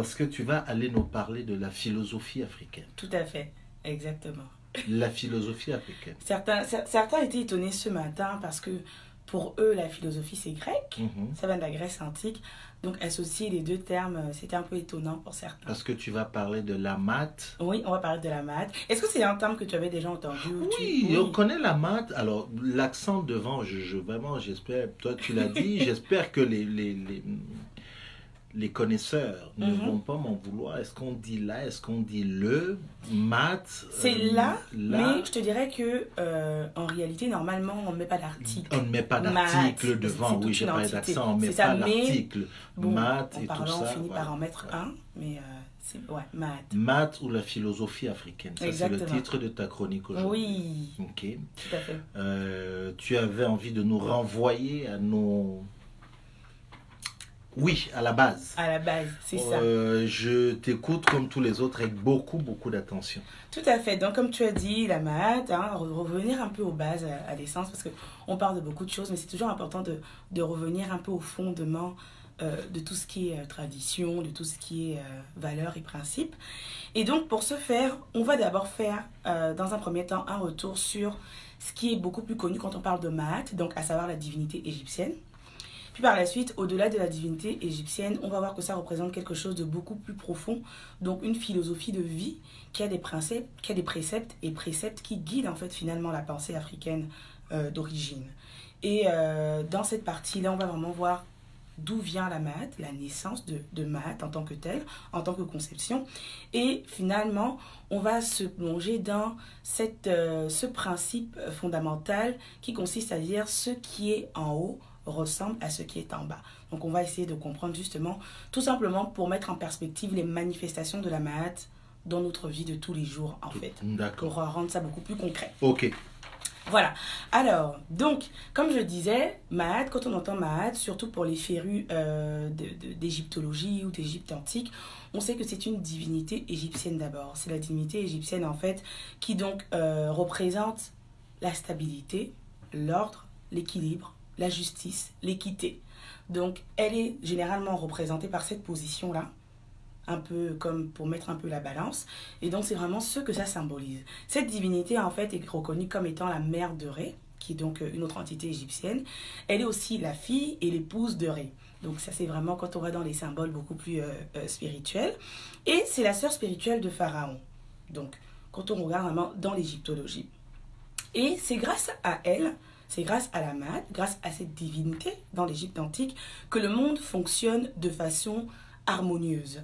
parce que tu vas aller nous parler de la philosophie africaine. Tout à fait, exactement. La philosophie africaine. Certains, cer- certains étaient étonnés ce matin parce que pour eux, la philosophie, c'est grec. Mhm. Ça vient de la Grèce antique. Donc, associer les deux termes, euh, c'était un peu étonnant pour certains. Parce que tu vas parler de la maths. Oui, on va parler de la maths. Est-ce que c'est un terme que tu avais déjà entendu tu- Oui, on connaît la maths. Alors, l'accent devant, je, je- vraiment, j'espère, toi tu l'as dit, j'espère que les, les, les, les connaisseurs ne Mhm. vont pas m'en vouloir. Est-ce qu'on dit là, est-ce qu'on dit le, maths C'est euh, là, là? mais je te dirais que euh, en réalité, normalement, on ne met pas d'article. On ne met pas c'est devant, oui, j'ai entité. d'accent, on ne met ça, pas l'article. Bon, en et tout ça. on finit voilà. par en mettre Ouais. un, mais euh, c'est ouais, ou la philosophie africaine, ça c'est le titre de ta chronique aujourd'hui. Oui, Ok. tout à fait. Tu avais envie de nous renvoyer à nos... Oui, à la base. À la base, c'est ça. Euh, je t'écoute comme tous les autres avec beaucoup, beaucoup d'attention. Tout à fait. Donc, comme tu as dit, la maths, hein, re- revenir un peu aux bases, à, à l'essence, parce qu'on parle de beaucoup de choses, mais c'est toujours important de, de revenir un peu au fondement euh, de tout ce qui est euh, tradition, de tout ce qui est euh, valeurs et principes. Et donc, pour ce faire, on va d'abord faire, euh, dans un premier temps, un retour sur ce qui est beaucoup plus connu quand on parle de maths, donc à savoir la divinité égyptienne. Puis par la suite, au-delà de la divinité égyptienne, on va voir que ça représente quelque chose de beaucoup plus profond, donc une philosophie de vie qui a des principes, qui a des préceptes et préceptes qui guident en fait finalement la pensée africaine euh, d'origine. Et euh, dans cette partie-là, on va vraiment voir d'où vient la maths, la naissance de, de maths en tant que telle, en tant que conception. Et finalement, on va se plonger dans cette, euh, ce principe fondamental qui consiste à dire ce qui est en haut ressemble à ce qui est en bas. Donc on va essayer de comprendre justement, tout simplement pour mettre en perspective les manifestations de la maths dans notre vie de tous les jours en fait, D'accord. pour rendre ça beaucoup plus concret. Ok. Voilà. Alors, donc, comme je disais, Mahat, quand on entend Mahat, surtout pour les férus euh, d'égyptologie ou d'Égypte antique, on sait que c'est une divinité égyptienne d'abord. C'est la divinité égyptienne en fait qui donc euh, représente la stabilité, l'ordre, l'équilibre, la justice, l'équité. Donc, elle est généralement représentée par cette position-là un peu comme pour mettre un peu la balance. Et donc, c'est vraiment ce que ça symbolise. Cette divinité, en fait, est reconnue comme étant la mère de Ré, qui est donc euh, une autre entité égyptienne. Elle est aussi la fille et l'épouse de Ré. Donc, ça, c'est vraiment quand on va dans les symboles beaucoup plus euh, euh, spirituels. Et c'est la sœur spirituelle de Pharaon. Donc, quand on regarde vraiment dans l'égyptologie. Et c'est grâce à elle, c'est grâce à la Maat, grâce à cette divinité dans l'Égypte antique, que le monde fonctionne de façon harmonieuse.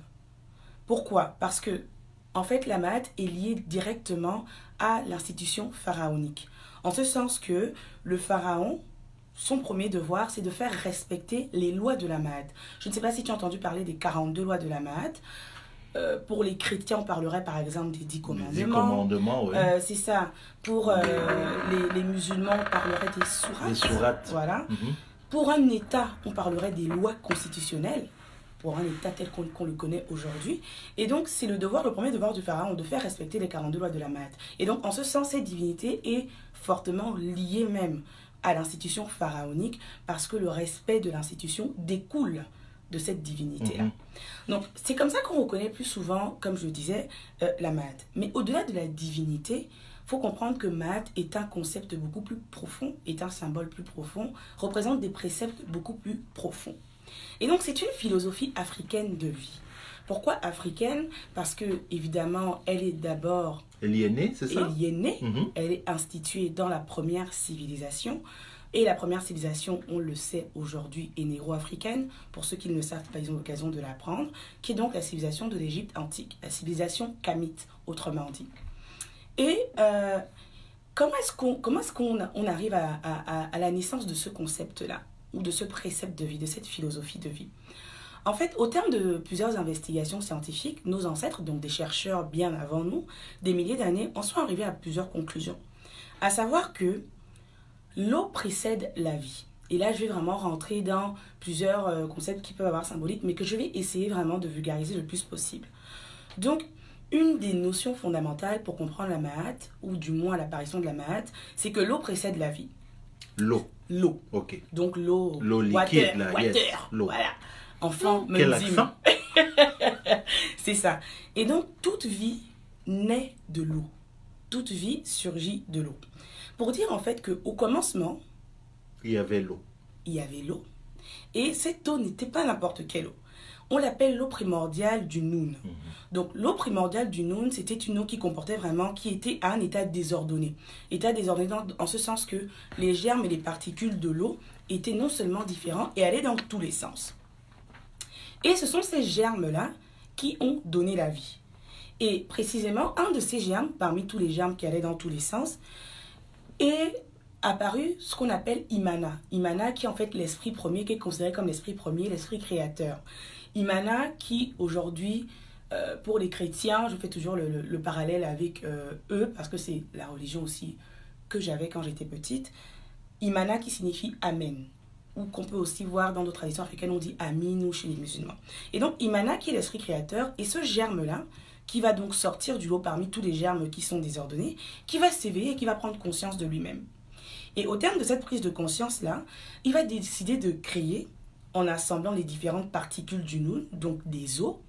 Pourquoi? Parce que, en fait, la Maat est liée directement à l'institution pharaonique. En ce sens que le pharaon, son premier devoir, c'est de faire respecter les lois de la Maat. Je ne sais pas si tu as entendu parler des 42 lois de la Maat. Euh, pour les chrétiens, on parlerait par exemple des 10 Les commandements. dix commandements, oui. Euh, c'est ça. Pour euh, les, les musulmans, on parlerait des sourates. Les sourates. Voilà. Mhm. Pour un État, on parlerait des lois constitutionnelles. Pour un État tel qu'on qu'on le connaît aujourd'hui. Et donc, c'est le devoir, le premier devoir du pharaon, de faire respecter les 42 lois de la Maat. Et donc, en ce sens, cette divinité est fortement liée même à l'institution pharaonique parce que le respect de l'institution découle de cette divinité-là. Mhm. Donc, c'est comme ça qu'on reconnaît plus souvent, comme je le disais, euh, la Maat. Mais au-delà de la divinité, faut comprendre que Maat est un concept beaucoup plus profond, est un symbole plus profond, représente des préceptes beaucoup plus profonds. Et donc, c'est une philosophie africaine de vie. Pourquoi africaine? Parce que, évidemment, elle est d'abord Elle y est née, c'est ça? Elle y est née, Mhm. elle est instituée dans la première civilisation. Et la première civilisation, on le sait aujourd'hui, est négro-africaine. Pour ceux qui ne le savent pas, ils ont l'occasion de l'apprendre. Qui est donc la civilisation de l'Égypte antique, la civilisation kamite, autrement dit. Et euh, comment est-ce qu'on est-ce qu'on on arrive à- à la naissance de ce concept-là, ou de ce précepte de vie, de cette philosophie de vie? En fait, au terme de plusieurs investigations scientifiques, nos ancêtres, donc des chercheurs bien avant nous, des milliers d'années, en sont arrivés à plusieurs conclusions. À savoir que l'eau précède la vie. Et là, je vais vraiment rentrer dans plusieurs euh, concepts qui peuvent avoir symbolique, mais que je vais essayer vraiment de vulgariser le plus possible. Donc, une des notions fondamentales pour comprendre la Mahat, ou du moins l'apparition de la Mahat, c'est que l'eau précède la vie. L'eau. L'eau. Ok. Donc l'eau. L'eau water, liquide, là, water, yes, l'eau. Voilà. Enfin, Quel me dit- accent C'est ça. Et donc, toute vie naît de l'eau. Toute vie surgit de l'eau. Pour dire en fait qu'au commencement, il y avait l'eau. Il y avait l'eau. Et cette eau n'était pas n'importe quelle eau. On l'appelle l'eau primordiale du Noun. Mhm. Donc l'eau primordiale du Noun, c'était une eau qui comportait vraiment, qui était à un état désordonné. État désordonné dans- en ce sens que les germes et les particules de l'eau étaient non seulement différents et allaient dans tous les sens. Et ce sont ces germes-là qui ont donné la vie. Et précisément, un de ces germes, parmi tous les germes qui allaient dans tous les sens, est apparu ce qu'on appelle Imana. Imana qui est en fait l'esprit premier, qui est considéré comme l'esprit premier, l'esprit créateur. Imana qui aujourd'hui, euh, pour les chrétiens, je fais toujours le, le- le parallèle avec euh, eux, parce que c'est la religion aussi que j'avais quand j'étais petite. Imana qui signifie Amen, ou qu'on peut aussi voir dans d'autres traditions africaines, on dit Amin ou chez les musulmans. Et donc Imana qui est l'esprit créateur, et ce germe-là, qui va donc sortir du lot parmi tous les germes qui sont désordonnés, qui va s'éveiller et qui va prendre conscience de lui-même. Et au terme de cette prise de conscience-là, il va décider de créer, en assemblant les différentes particules du Noun, donc des eaux,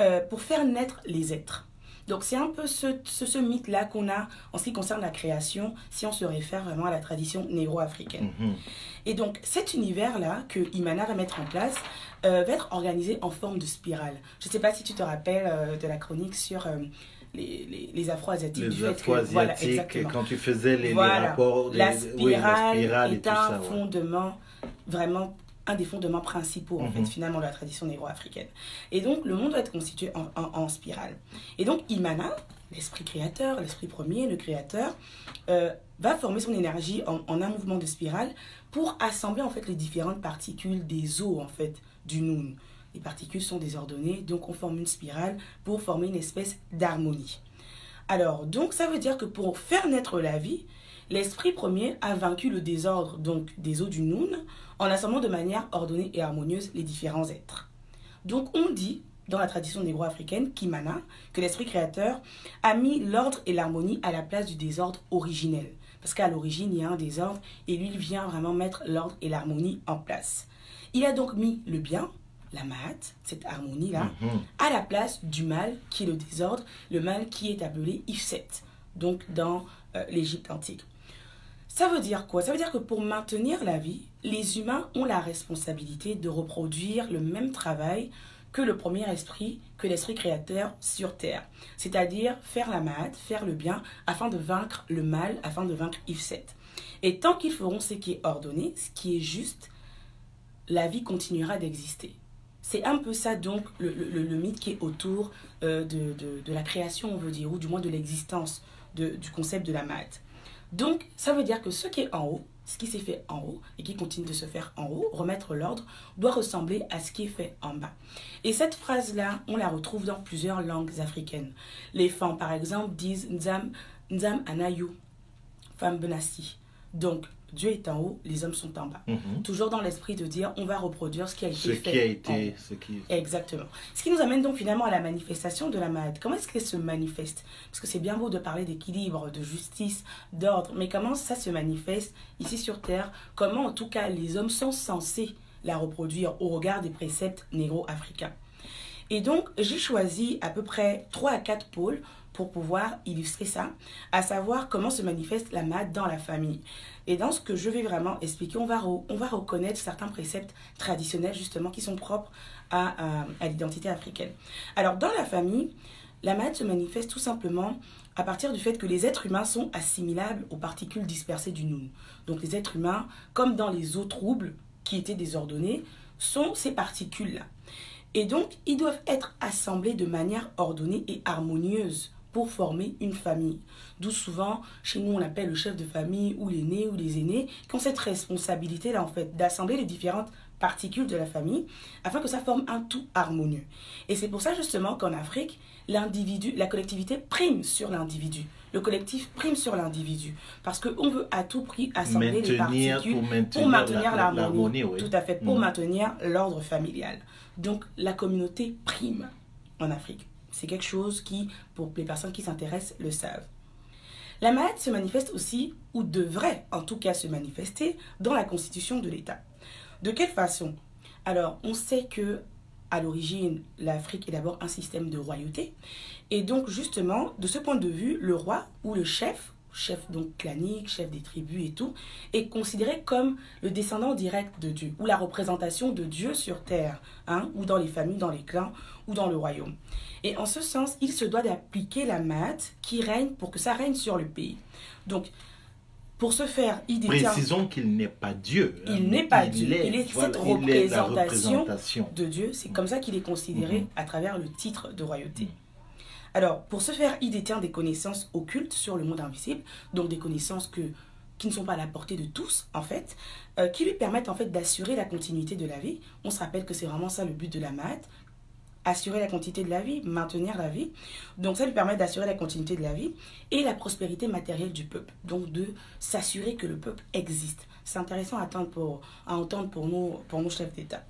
euh, pour faire naître les êtres. Donc c'est un peu ce, ce, ce mythe-là qu'on a en ce qui concerne la création, si on se réfère vraiment à la tradition négro-africaine. Mhm. Et donc cet univers-là que Imana va mettre en place euh, va être organisé en forme de spirale. Je ne sais pas si tu te rappelles euh, de la chronique sur euh, les, les, les Afro-Asiatiques. Les voilà, Afro-Asiatiques, quand tu faisais les, rapports, La oui, spirale, la spirale et est tout un ça. ouais. fondement, vraiment un des fondements principaux, en Mhm. fait, finalement, de la tradition négro-africaine. Et donc, le monde doit être constitué en, en- en spirale. Et donc, Imana, l'esprit créateur, l'esprit premier, le créateur, euh, va former son énergie en, en un mouvement de spirale pour assembler, en fait, les différentes particules des eaux, en fait, du Noun. Les particules sont désordonnées, donc on forme une spirale pour former une espèce d'harmonie. Alors, donc ça veut dire que pour faire naître la vie, l'esprit premier a vaincu le désordre donc des eaux du Noun en assemblant de manière ordonnée et harmonieuse les différents êtres. Donc on dit dans la tradition négro-africaine, Kimana, que l'esprit créateur a mis l'ordre et l'harmonie à la place du désordre originel. Parce qu'à l'origine, il y a un désordre et lui, il vient vraiment mettre l'ordre et l'harmonie en place. Il a donc mis le bien, la mat, cette harmonie-là, Mhm. à la place du mal qui est le désordre, le mal qui est appelé Ifset, donc dans euh, l'Égypte antique. Ça veut dire quoi? Ça veut dire que pour maintenir la vie, les humains ont la responsabilité de reproduire le même travail que le premier esprit, que l'esprit créateur sur Terre. C'est-à-dire faire la mat, faire le bien, afin de vaincre le mal, afin de vaincre Ifset. Et tant qu'ils feront ce qui est ordonné, ce qui est juste, la vie continuera d'exister. C'est un peu ça donc le, le- le mythe qui est autour euh, de, de- de la création, on veut dire, ou du moins de l'existence du concept de la maths. Donc ça veut dire que ce qui est en haut, ce qui s'est fait en haut et qui continue de se faire en haut, remettre l'ordre, doit ressembler à ce qui est fait en bas. Et cette phrase-là, on la retrouve dans plusieurs langues africaines. Les femmes, par exemple, disent Nzam, Nzam Anayu, femme Benassi. Donc, Dieu est en haut, les hommes sont en bas. Mhm. Toujours dans l'esprit de dire on va reproduire ce qui a été Ce fait. qui a été. Ce qui... Exactement. Ce qui nous amène donc finalement à la manifestation de la Mahad. Comment est-ce qu'elle se manifeste? Parce que c'est bien beau de parler d'équilibre, de justice, d'ordre, mais comment ça se manifeste ici sur Terre? Comment en tout cas les hommes sont censés la reproduire au regard des préceptes négro-africains? Et donc j'ai choisi à peu près 3 à 4 pôles pour pouvoir illustrer ça, à savoir comment se manifeste la Mahad dans la famille. Et dans ce que je vais vraiment expliquer, on va, on va reconnaître certains préceptes traditionnels justement qui sont propres à, à- l'identité africaine. Alors dans la famille, la maladie se manifeste tout simplement à partir du fait que les êtres humains sont assimilables aux particules dispersées du Noun. Donc les êtres humains, comme dans les eaux troubles qui étaient désordonnées, sont ces particules-là. Et donc, ils doivent être assemblés de manière ordonnée et harmonieuse pour former une famille. D'où souvent, chez nous, on appelle le chef de famille ou l'aîné ou les aînés qui ont cette responsabilité-là, en fait, d'assembler les différentes particules de la famille afin que ça forme un tout harmonieux. Et c'est pour ça, justement, qu'en Afrique, l'individu, la collectivité prime sur l'individu. Le collectif prime sur l'individu. Parce qu'on veut à tout prix assembler les particules pour maintenir, pour maintenir la- l'harmonie. oui. Tout à fait, pour Mhm. maintenir l'ordre familial. Donc la communauté prime en Afrique. C'est quelque chose qui, pour les personnes qui s'intéressent, le savent. La maladie se manifeste aussi, ou devrait en tout cas se manifester, dans la constitution de l'État. De quelle façon? Alors, on sait que à l'origine, l'Afrique est d'abord un système de royauté. Et donc, justement, de ce point de vue, le roi ou le chef, chef donc clanique, chef des tribus et tout, est considéré comme le descendant direct de Dieu, ou la représentation de Dieu sur terre, hein, ou dans les familles, dans les clans, ou dans le royaume. Et en ce sens, il se doit d'appliquer la mat qui règne pour que ça règne sur le pays. Donc, pour ce faire, il détient... Précisons qu'il n'est pas Dieu. Hein, il n'est pas Dieu. il est cette représentation, de Dieu. C'est comme ça qu'il est considéré mhm. à travers le titre de royauté. Alors, pour ce faire, il détient des connaissances occultes sur le monde invisible, donc des connaissances que, qui ne sont pas à la portée de tous, en fait, euh, qui lui permettent en fait d'assurer la continuité de la vie. On se rappelle que c'est vraiment ça le but de la maths, assurer la continuité de la vie, maintenir la vie. Donc ça lui permet d'assurer la continuité de la vie et la prospérité matérielle du peuple. Donc de s'assurer que le peuple existe. C'est intéressant à, entendre pour, à entendre pour pour nos chefs d'État.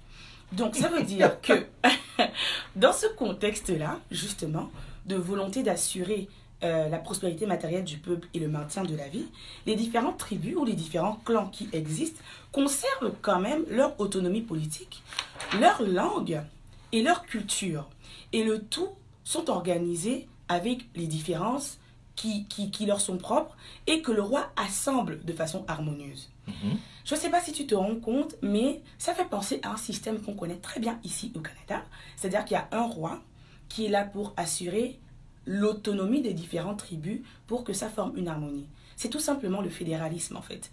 Donc ça veut dire que dans ce contexte-là, justement, de volonté d'assurer euh, la prospérité matérielle du peuple et le maintien de la vie, les différentes tribus ou les différents clans qui existent conservent quand même leur autonomie politique, leur langue, et leur culture. Et le tout sont organisés avec les différences qui, qui, leur sont propres et que le roi assemble de façon harmonieuse. Mhm. Je ne sais pas si tu te rends compte, mais ça fait penser à un système qu'on connaît très bien ici au Canada. C'est-à-dire qu'il y a un roi qui est là pour assurer l'autonomie des différentes tribus pour que ça forme une harmonie. C'est tout simplement le fédéralisme en fait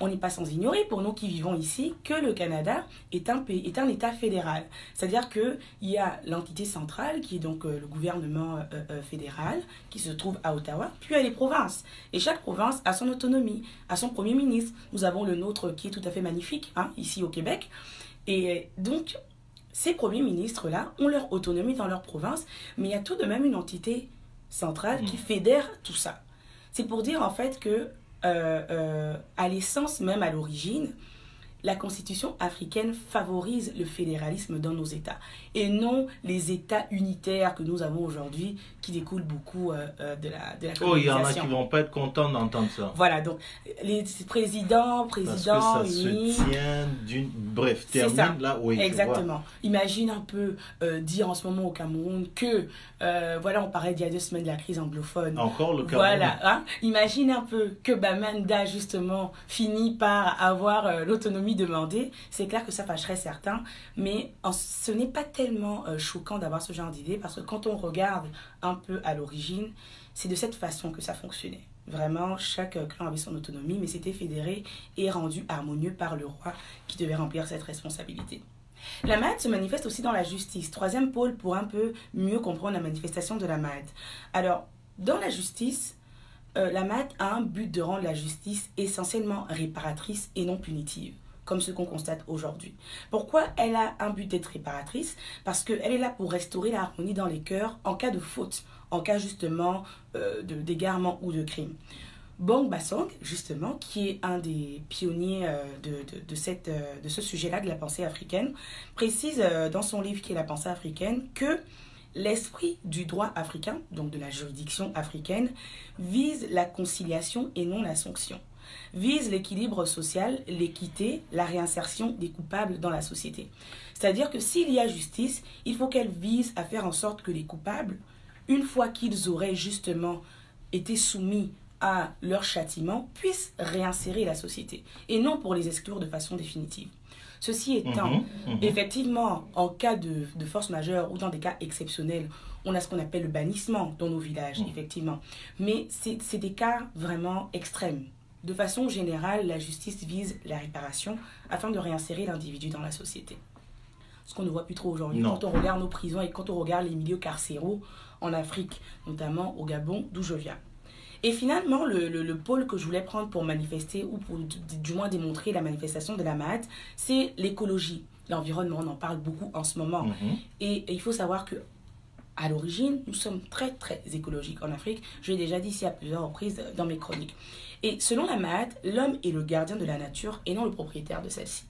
on n'est pas sans ignorer, pour nous qui vivons ici, que le Canada est un, pays, est un État fédéral. C'est-à-dire qu'il y a l'entité centrale, qui est donc euh, le gouvernement euh, euh, fédéral, qui se trouve à Ottawa, puis il y a les provinces. Et chaque province a son autonomie, a son Premier ministre. Nous avons le nôtre qui est tout à fait magnifique, hein, ici au Québec. Et donc, ces premiers ministres-là ont leur autonomie dans leur province, mais il y a tout de même une entité centrale qui mmh. fédère tout ça. C'est pour dire en fait que euh, euh, à l'essence même, à l'origine, la constitution africaine favorise le fédéralisme dans nos États et non les États unitaires que nous avons aujourd'hui qui découlent beaucoup euh, euh, de la de la Oh, il y en a qui vont pas être contents d'entendre ça. Voilà, donc les présidents, présidents Parce que ça se tient d'une bref, termine là oui. Exactement. Imagine un peu euh, dire en ce moment au Cameroun que voilà, on parlait il y a deux semaines de la crise anglophone. Encore le Cameroun. Voilà, hein. imagine un peu que Bamanda justement finit par avoir l'autonomie demander, c'est clair que ça fâcherait certains, mais ce n'est pas tellement euh, choquant d'avoir ce genre d'idée parce que quand on regarde un peu à l'origine, c'est de cette façon que ça fonctionnait. Vraiment, chaque clan avait son autonomie, mais c'était fédéré et rendu harmonieux par le roi qui devait remplir cette responsabilité. La MAD se manifeste aussi dans la justice, troisième pôle pour un peu mieux comprendre la manifestation de la MAD. Alors, dans la justice, euh, la MAD a un but de rendre la justice essentiellement réparatrice et non punitive comme ce qu'on constate aujourd'hui. Pourquoi elle a un but d'être réparatrice? Parce qu'elle est là pour restaurer l'harmonie dans les cœurs en cas de faute, en cas justement euh, d'égarement ou de crime. Bong Basong, justement, qui est un des pionniers euh, de, de, euh, de ce sujet-là, de la pensée africaine, précise dans son livre qui est La pensée africaine que l'esprit du droit africain, donc de la juridiction africaine, vise la conciliation et non la sanction vise l'équilibre social, l'équité, la réinsertion des coupables dans la société. C'est-à-dire que s'il y a justice, il faut qu'elle vise à faire en sorte que les coupables, une fois qu'ils auraient justement été soumis à leur châtiment, puissent réinsérer la société et non pour les exclure de façon définitive. Ceci étant, mhm, mhm. effectivement, en cas de, force majeure ou dans des cas exceptionnels, on a ce qu'on appelle le bannissement dans nos villages, mhm. effectivement. Mais c'est des cas vraiment extrêmes. De façon générale, la justice vise la réparation afin de réinsérer l'individu dans la société. Ce qu'on ne voit plus trop aujourd'hui quand on regarde nos prisons et quand on regarde les milieux carcéraux en Afrique, notamment au Gabon, d'où je viens. Et finalement, le, pôle que je voulais prendre pour manifester, ou pour du moins démontrer la manifestation de la MAD, c'est l'écologie. L'environnement, on en parle beaucoup en ce moment. Mhm. et, il faut savoir que à l'origine, nous sommes très très écologiques en Afrique. Je l'ai déjà dit ici à plusieurs reprises dans mes chroniques. Et selon la Mahat, l'homme est le gardien de la nature et non le propriétaire de celle-ci.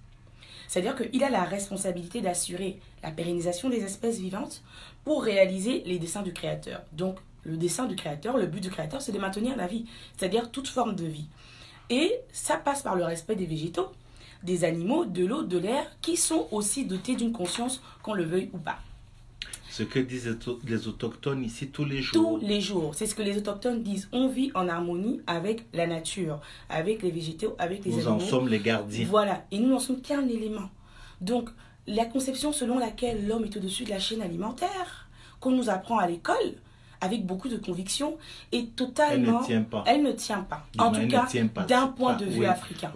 C'est-à-dire qu'il a la responsabilité d'assurer la pérennisation des espèces vivantes pour réaliser les desseins du Créateur. Donc, le dessein du Créateur, le but du Créateur, c'est de maintenir la vie, c'est-à-dire toute forme de vie. Et ça passe par le respect des végétaux, des animaux, de l'eau, de l'air, qui sont aussi dotés d'une conscience, qu'on le veuille ou pas. Ce que disent les autochtones ici tous les jours. Tous les jours. C'est ce que les autochtones disent. On vit en harmonie avec la nature, avec les végétaux, avec les nous animaux. Nous en sommes les gardiens. Voilà. Et nous n'en sommes qu'un élément. Donc, la conception selon laquelle l'homme est au-dessus de la chaîne alimentaire, qu'on nous apprend à l'école, avec beaucoup de conviction, est totalement. Elle ne tient pas. Elle ne tient pas. en tout cas, d'un point de vue africain.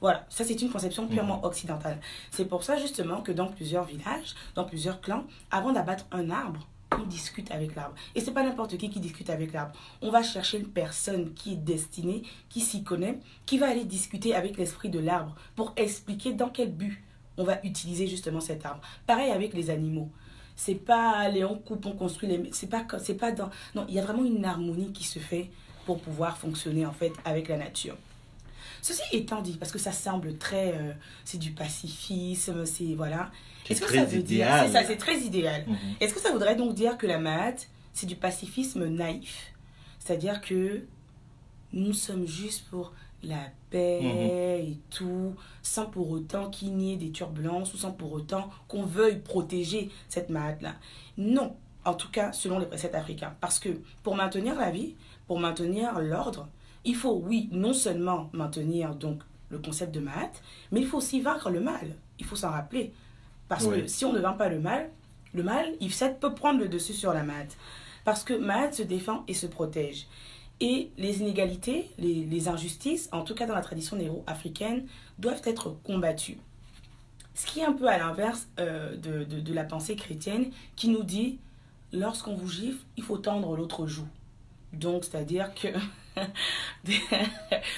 Voilà, ça c'est une conception purement occidentale. C'est pour ça justement que dans plusieurs villages, dans plusieurs clans, avant d'abattre un arbre, on discute avec l'arbre. Et c'est pas n'importe qui qui discute avec l'arbre. On va chercher une personne qui est destinée, qui s'y connaît, qui va aller discuter avec l'esprit de l'arbre pour expliquer dans quel but on va utiliser justement cet arbre. Pareil avec les animaux. C'est pas aller on coupe, on construit les c'est pas c'est pas dans non, il y a vraiment une harmonie qui se fait pour pouvoir fonctionner en fait avec la nature. Ceci étant dit, parce que ça semble très. Euh, c'est du pacifisme, c'est. Voilà. Est-ce que ça veut dire. C'est ça, c'est très idéal. Mhm. Est-ce que ça voudrait donc dire que la maths, c'est du pacifisme naïf? C'est-à-dire que nous sommes juste pour la paix mhm. et tout, sans pour autant qu'il y ait des turbulences ou sans pour autant qu'on veuille protéger cette maths-là. Non, en tout cas selon les préceptes africains. Parce que pour maintenir la vie, pour maintenir l'ordre, il faut, oui, non seulement maintenir donc le concept de maths, mais il faut aussi vaincre le mal. Il faut s'en rappeler. Parce que si on ne vainc pas le mal, le mal, il peut prendre le dessus sur la maths. Parce que maths se défend et se protège. Et les inégalités, les, injustices, en tout cas dans la tradition néo-africaine, doivent être combattues. Ce qui est un peu à l'inverse euh, de, de la pensée chrétienne qui nous dit, lorsqu'on vous gifle, il faut tendre l'autre joue. Donc, c'est-à-dire que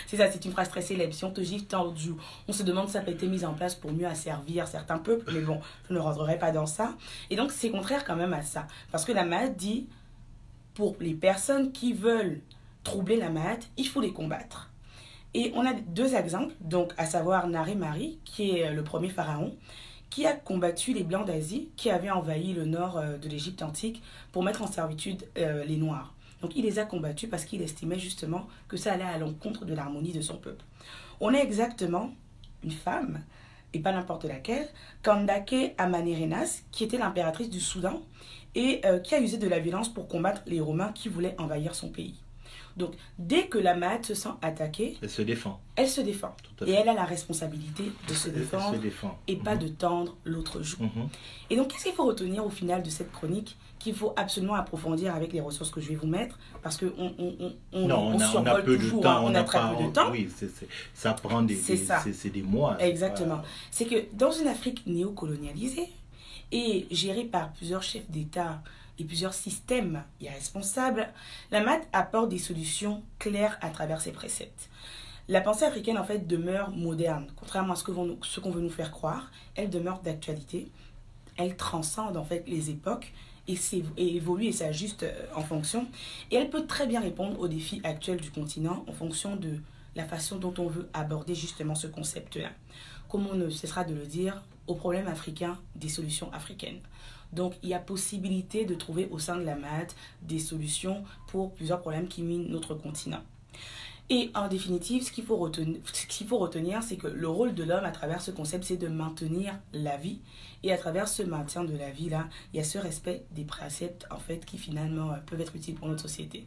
c'est ça, c'est une phrase très célèbre. Si on te gifle joue, on se demande si ça a été mis en place pour mieux asservir certains peuples, mais bon, je ne rentrerai pas dans ça. Et donc, c'est contraire quand même à ça. Parce que la maladie dit, pour les personnes qui veulent troubler la maladie, il faut les combattre. Et on a deux exemples, donc à savoir Nari Mari, qui est le premier pharaon, qui a combattu les Blancs d'Asie, qui avaient envahi le nord euh, de l'Égypte antique pour mettre en servitude euh, les Noirs. Donc il les a combattus parce qu'il estimait justement que ça allait à l'encontre de l'harmonie de son peuple. On est exactement une femme, et pas n'importe laquelle, Kandake Amanirenas, qui était l'impératrice du Soudan et euh, qui a usé de la violence pour combattre les Romains qui voulaient envahir son pays. Donc, dès que la Mahat se sent attaquée, elle se défend. Elle se défend. Et elle a la responsabilité de se défendre et pas mhm. de tendre l'autre joue. Mhm. Et donc, qu'est-ce qu'il faut retenir au final de cette chronique qu'il faut absolument approfondir avec les ressources que je vais vous mettre? Parce qu'on on, on, on, non, on, a, peu toujours, de temps, on, a très peu de temps. Oui, ça prend des, c'est des mois. Exactement. C'est que dans une Afrique néocolonialisée et gérée par plusieurs chefs d'État et plusieurs systèmes irresponsables, la maths apporte des solutions claires à travers ses préceptes. La pensée africaine, en fait, demeure moderne. Contrairement à ce qu'on veut nous faire croire, elle demeure d'actualité. Elle transcende, en fait, les époques et, et évolue et s'ajuste euh, en fonction. Et elle peut très bien répondre aux défis actuels du continent en fonction de la façon dont on veut aborder justement ce concept-là. Comme on ne cessera de le dire, aux problèmes africains, des solutions africaines? Donc, il y a possibilité de trouver au sein de la maths des solutions pour plusieurs problèmes qui minent notre continent. Et en définitive, ce qu'il faut retenir, c'est que le rôle de l'homme à travers ce concept, c'est de maintenir la vie. Et à travers ce maintien de la vie-là, il y a ce respect des préceptes, en fait, qui finalement euh, peuvent être utiles pour notre société.